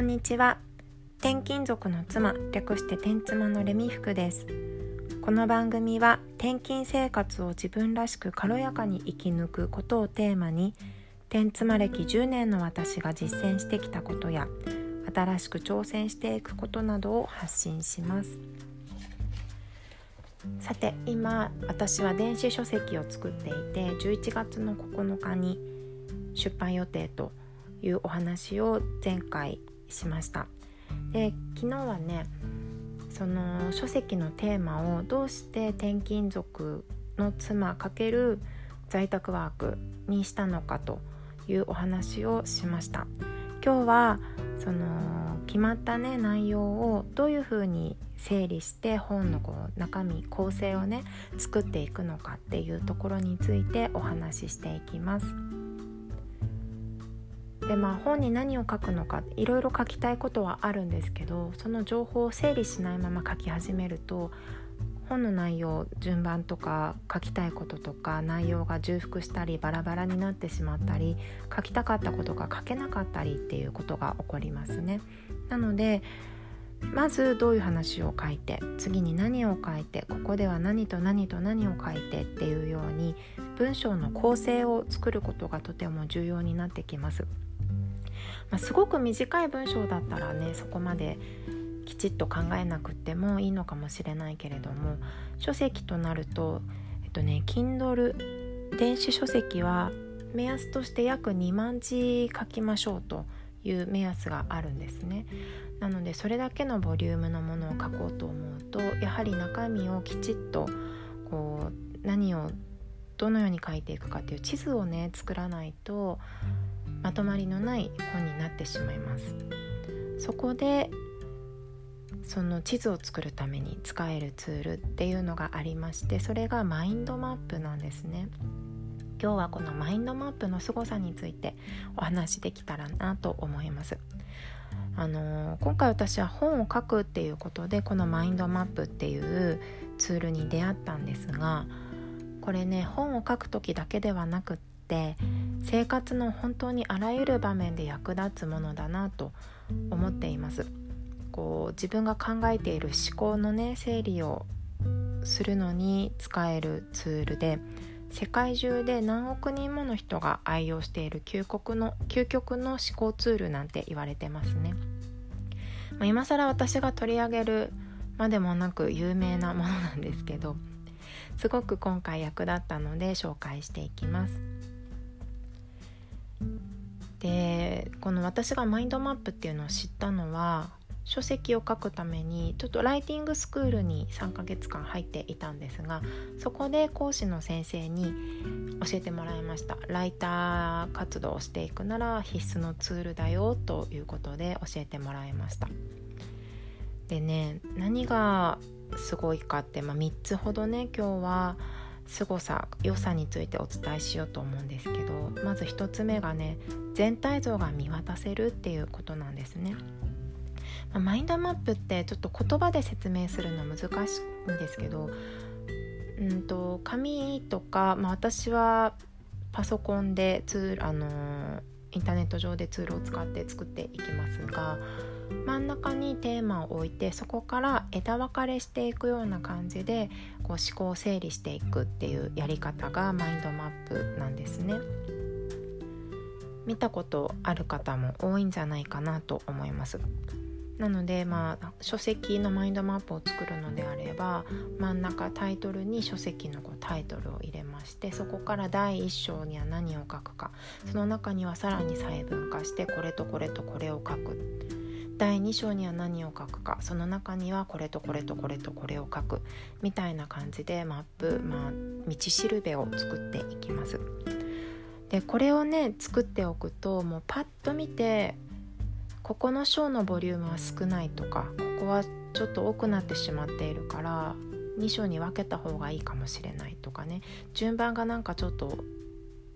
こんにちは。転勤族の妻略して転妻のレミ服です。この番組は転勤生活を自分らしく軽やかに生き抜くことをテーマに転妻歴10年の私が実践してきたことや新しく挑戦していくことなどを発信します。さて今私は電子書籍を作っていて11月の9日に出版予定というお話を前回しましたで昨日はねその書籍のテーマをどうして転勤族の妻×在宅ワークにしたのかというお話をしました今日はその決まったね内容をどういうふうに整理して本のこう中身構成をね作っていくのかっていうところについてお話ししていきます。でまあ本に何を書くのかいろいろ書きたいことはあるんですけどその情報を整理しないまま書き始めると本の内容順番とか書きたいこととか内容が重複したりバラバラになってしまったり書きたかったことが書けなかったりっていうことが起こりますね。なのでまずどういう話を書いて次に何を書いてここでは何と何と何を書いてっていうように文章の構成を作ることがとても重要になってきます。まあ、すごく短い文章だったらねそこまできちっと考えなくてもいいのかもしれないけれども書籍となるとえっとね Kindle 電子書籍は目安として約2万字書きましょうという目安があるんですね。なのでそれだけのボリュームのものを書こうと思うとやはり中身をきちっとこう何をどのように書いていくかっていう地図をね作らないとまとまりのない本になってしまいます。そこでその地図を作るために使えるツールっていうのがありましてそれがマインドマップなんですね。今日はこのマインドマップの凄さについてお話できたらなと思います。あの今回私は本を書くっていうことでこのマインドマップっていうツールに出会ったんですがこれね本を書く時だけではなくって生活の本当にあらゆる場面で役立つものだなと思っています。こう自分が考えている思考のね整理をするのに使えるツールで世界中で何億人もの人が愛用している究極の究極の思考ツールなんて言われてますね、まあ、今更私が取り上げるまでもなく有名なものなんですけどすごく今回役立ったので紹介していきます。でこの私がマインドマップっていうのを知ったのは書籍を書くためにちょっとライティングスクールに3ヶ月間入っていたんですがそこで講師の先生に教えてもらいました。ライター活動をしていくなら必須のツールだよということで教えてもらいました。でね何がすごいかって、まあ、3つほどね今日は凄さ良さについてお伝えしようと思うんですけどまず1つ目がね全体像が見渡せるっていうことなんですね。マインドマップってちょっと言葉で説明するの難しいんですけどうんと紙とか、まあ、私はパソコンでツールあのインターネット上でツールを使って作っていきますが真ん中にテーマを置いてそこから枝分かれしていくような感じでこう思考を整理していくっていうやり方がマインドマップなんですね。見たことある方も多いんじゃないかなと思います。なのでまあ書籍のマインドマップを作るのであれば真ん中タイトルに書籍のこうタイトルを入れましてそこから第1章には何を書くかその中にはさらに細分化してこれとこれとこれを書く第2章には何を書くかその中にはこれとこれとこれとこれを書くみたいな感じでマップ、まあ、道しるべを作っていきます。でこれをね作っておくともうパッと見てここの章のボリュームは少ないとかここはちょっと多くなってしまっているから2章に分けた方がいいかもしれないとかね順番がなんかちょっと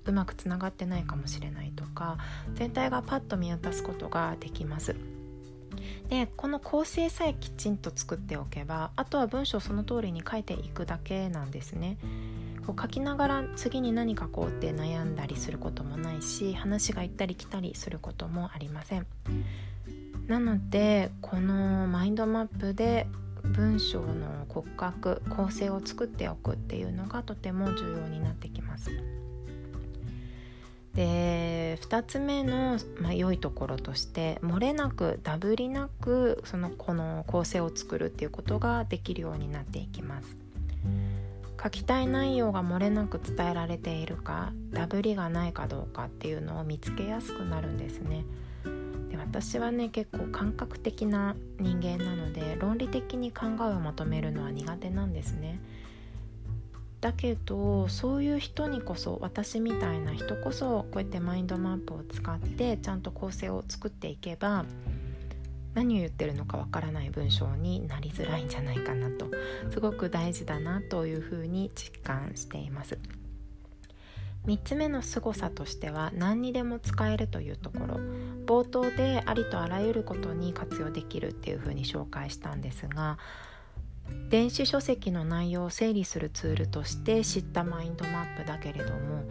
うまくつながってないかもしれないとか全体がパッと見渡すことができます。でこの構成さえきちんと作っておけばあとは文章その通りに書いていくだけなんですね。こう書きながら次に何書こうって悩んだりすることもないし話が行ったり来たりすることもありません。なのでこのマインドマップで文章の骨格構成を作っておくっていうのがとても重要になってきます。で2つ目の、まあ、良いところとして漏れなくダブりなくそのこの構成を作るっていうことができるようになっていきます。書きたい内容が漏れなく伝えられているかダブりがないかどうかっていうのを見つけやすくなるんですね。で私はね結構感覚的な人間なので論理的に考えをまとめるのは苦手なんですね。だけどそういう人にこそ私みたいな人こそこうやってマインドマップを使ってちゃんと構成を作っていけば何を言ってるのかわからない文章になりづらいんじゃないかなとすごく大事だなというふうに実感しています。3つ目の凄さとしては何にでも使えるというところ冒頭でありとあらゆることに活用できるっていうふうに紹介したんですが電子書籍の内容を整理するツールとして知ったマインドマップだけれども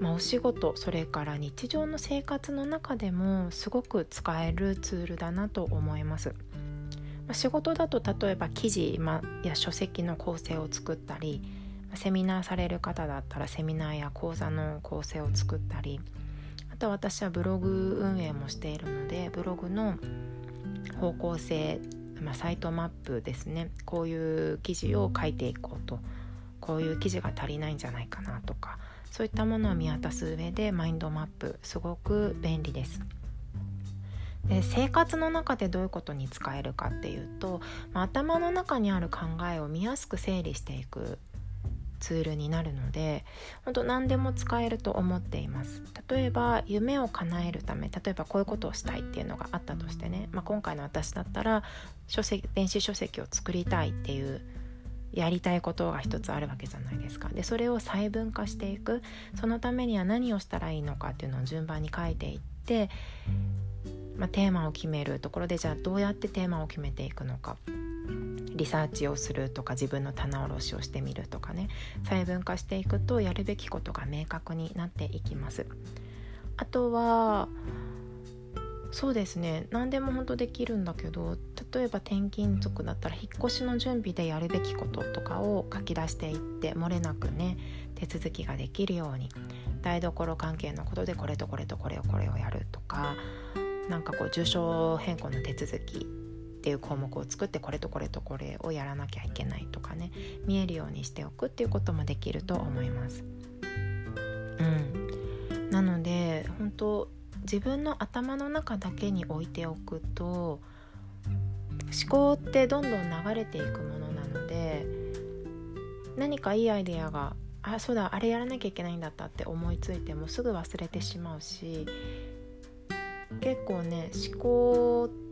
まあ、お仕事それから日常の生活の中でもすごく使えるツールだなと思います。ま、仕事だと例えば記事、まあ、や書籍の構成を作ったりセミナーされる方だったらセミナーや講座の構成を作ったりあと私はブログ運営もしているのでブログの方向性、まあ、サイトマップですね。こういう記事を書いていこうと。こういう記事が足りないんじゃないかなとか。そういったものを見渡す上でマインドマップすごく便利です。で生活の中でどういうことに使えるかっていうと、まあ、頭の中にある考えを見やすく整理していくツールになるので本当何でも使えると思っています。例えば夢を叶えるため例えばこういうことをしたいっていうのがあったとしてね、まあ、今回の私だったら書籍電子書籍を作りたいっていうやりたいことが一つあるわけじゃないですか。でそれを細分化していく。そのためには何をしたらいいのかっていうのを順番に書いていって、まあ、テーマを決めるところでじゃあどうやってテーマを決めていくのか。リサーチをするとか自分の棚卸しをしてみるとかね。細分化していくとやるべきことが明確になっていきます。あとはそうですね。何でも本当できるんだけど例えば転勤族だったら引っ越しの準備でやるべきこととかを書き出していって漏れなくね手続きができるように台所関係のことでこれとこれとこれをこれをやるとかなんかこう住所変更の手続きっていう項目を作ってこれとこれとこれをやらなきゃいけないとかね見えるようにしておくっていうこともできると思います。うん、なので本当自分の頭の中だけに置いておくと思考ってどんどん流れていくものなので何かいいアイデアがあそうだあれやらなきゃいけないんだったって思いついてもすぐ忘れてしまうし結構ね思考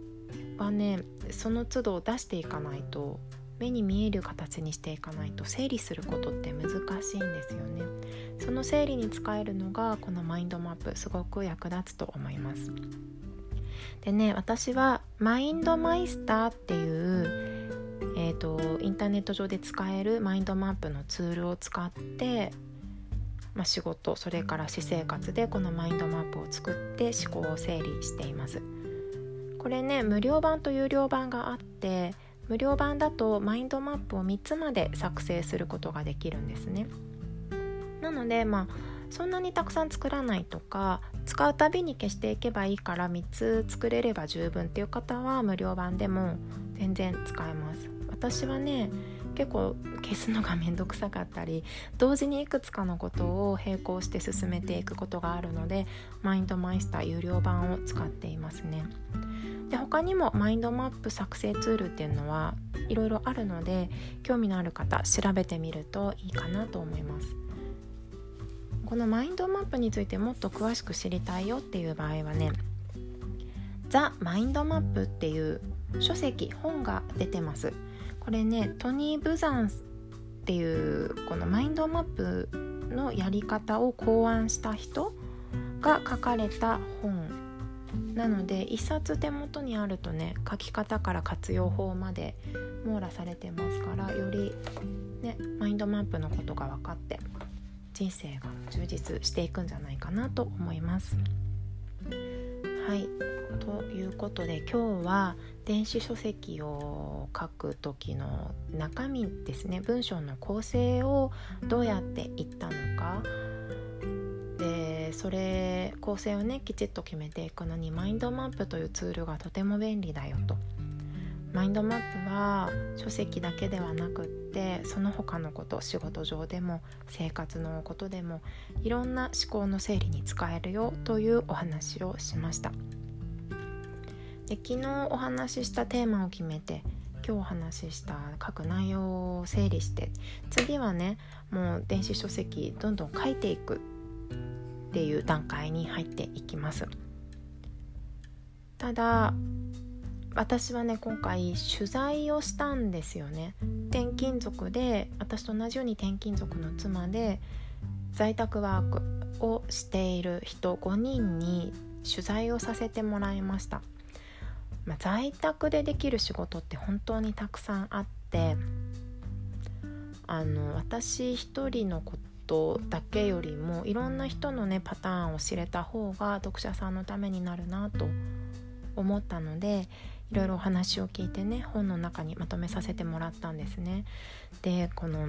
はねその都度出していかないと目に見える形にしていかないと整理することって難しいんですよね。その整理に使えるのがこのマインドマップすごく役立つと思います。でね私はマインドマイスターっていうえーと、とインターネット上で使えるマインドマップのツールを使って、まあ、仕事それから私生活でこのマインドマップを作って思考を整理しています。これね無料版と有料版があって無料版だとマインドマップを3つまで作成することができるんですね。なのでまあそんなにたくさん作らないとか使うたびに消していけばいいから3つ作れれば十分っていう方は無料版でも全然使えます。私はね結構消すのがめんどくさかったり同時にいくつかのことを並行して進めていくことがあるのでマインドマイスター有料版を使っていますね。で他にもマインドマップ作成ツールっていうのはいろいろあるので興味のある方調べてみるといいかなと思います。このマインドマップについてもっと詳しく知りたいよっていう場合はねザ・マインドマップっていう書籍本が出てます。これねトニー・ブザンっていうこのマインドマップのやり方を考案した人が書かれた本なので1冊手元にあるとね書き方から活用法まで網羅されてますからよりねマインドマップのことが分かって人生が充実していくんじゃないかなと思います。はいということで今日は電子書籍を書く時の中身ですね文章の構成をどうやっていったのかそれ構成をねきちっと決めていくのにマインドマップというツールがとても便利だよと。マインドマップは書籍だけではなくってその他のこと仕事上でも生活のことでもいろんな思考の整理に使えるよというお話をしましたで昨日お話ししたテーマを決めて今日お話しした書く内容を整理して次はねもう電子書籍どんどん書いていくっていう段階に入っていきます。ただ私はね今回取材をしたんですよね。転勤族で私と同じように転勤族の妻で在宅ワークをしている人5人に取材をさせてもらいました、まあ、在宅でできる仕事って本当にたくさんあってあの私一人のことだけよりもいろんな人のねパターンを知れた方が読者さんのためになるなと思ったのでいろいろお話を聞いてね本の中にまとめさせてもらったんですね。でこの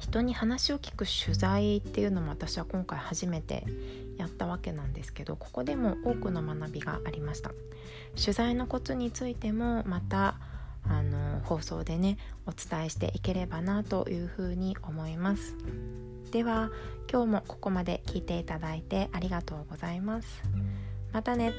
人に話を聞く取材っていうのも私は今回初めてやったわけなんですけどここでも多くの学びがありました取材のコツについてもまたあの放送でねお伝えしていければなというふうに思いますでは今日もここまで聞いていただいてありがとうございます。またね。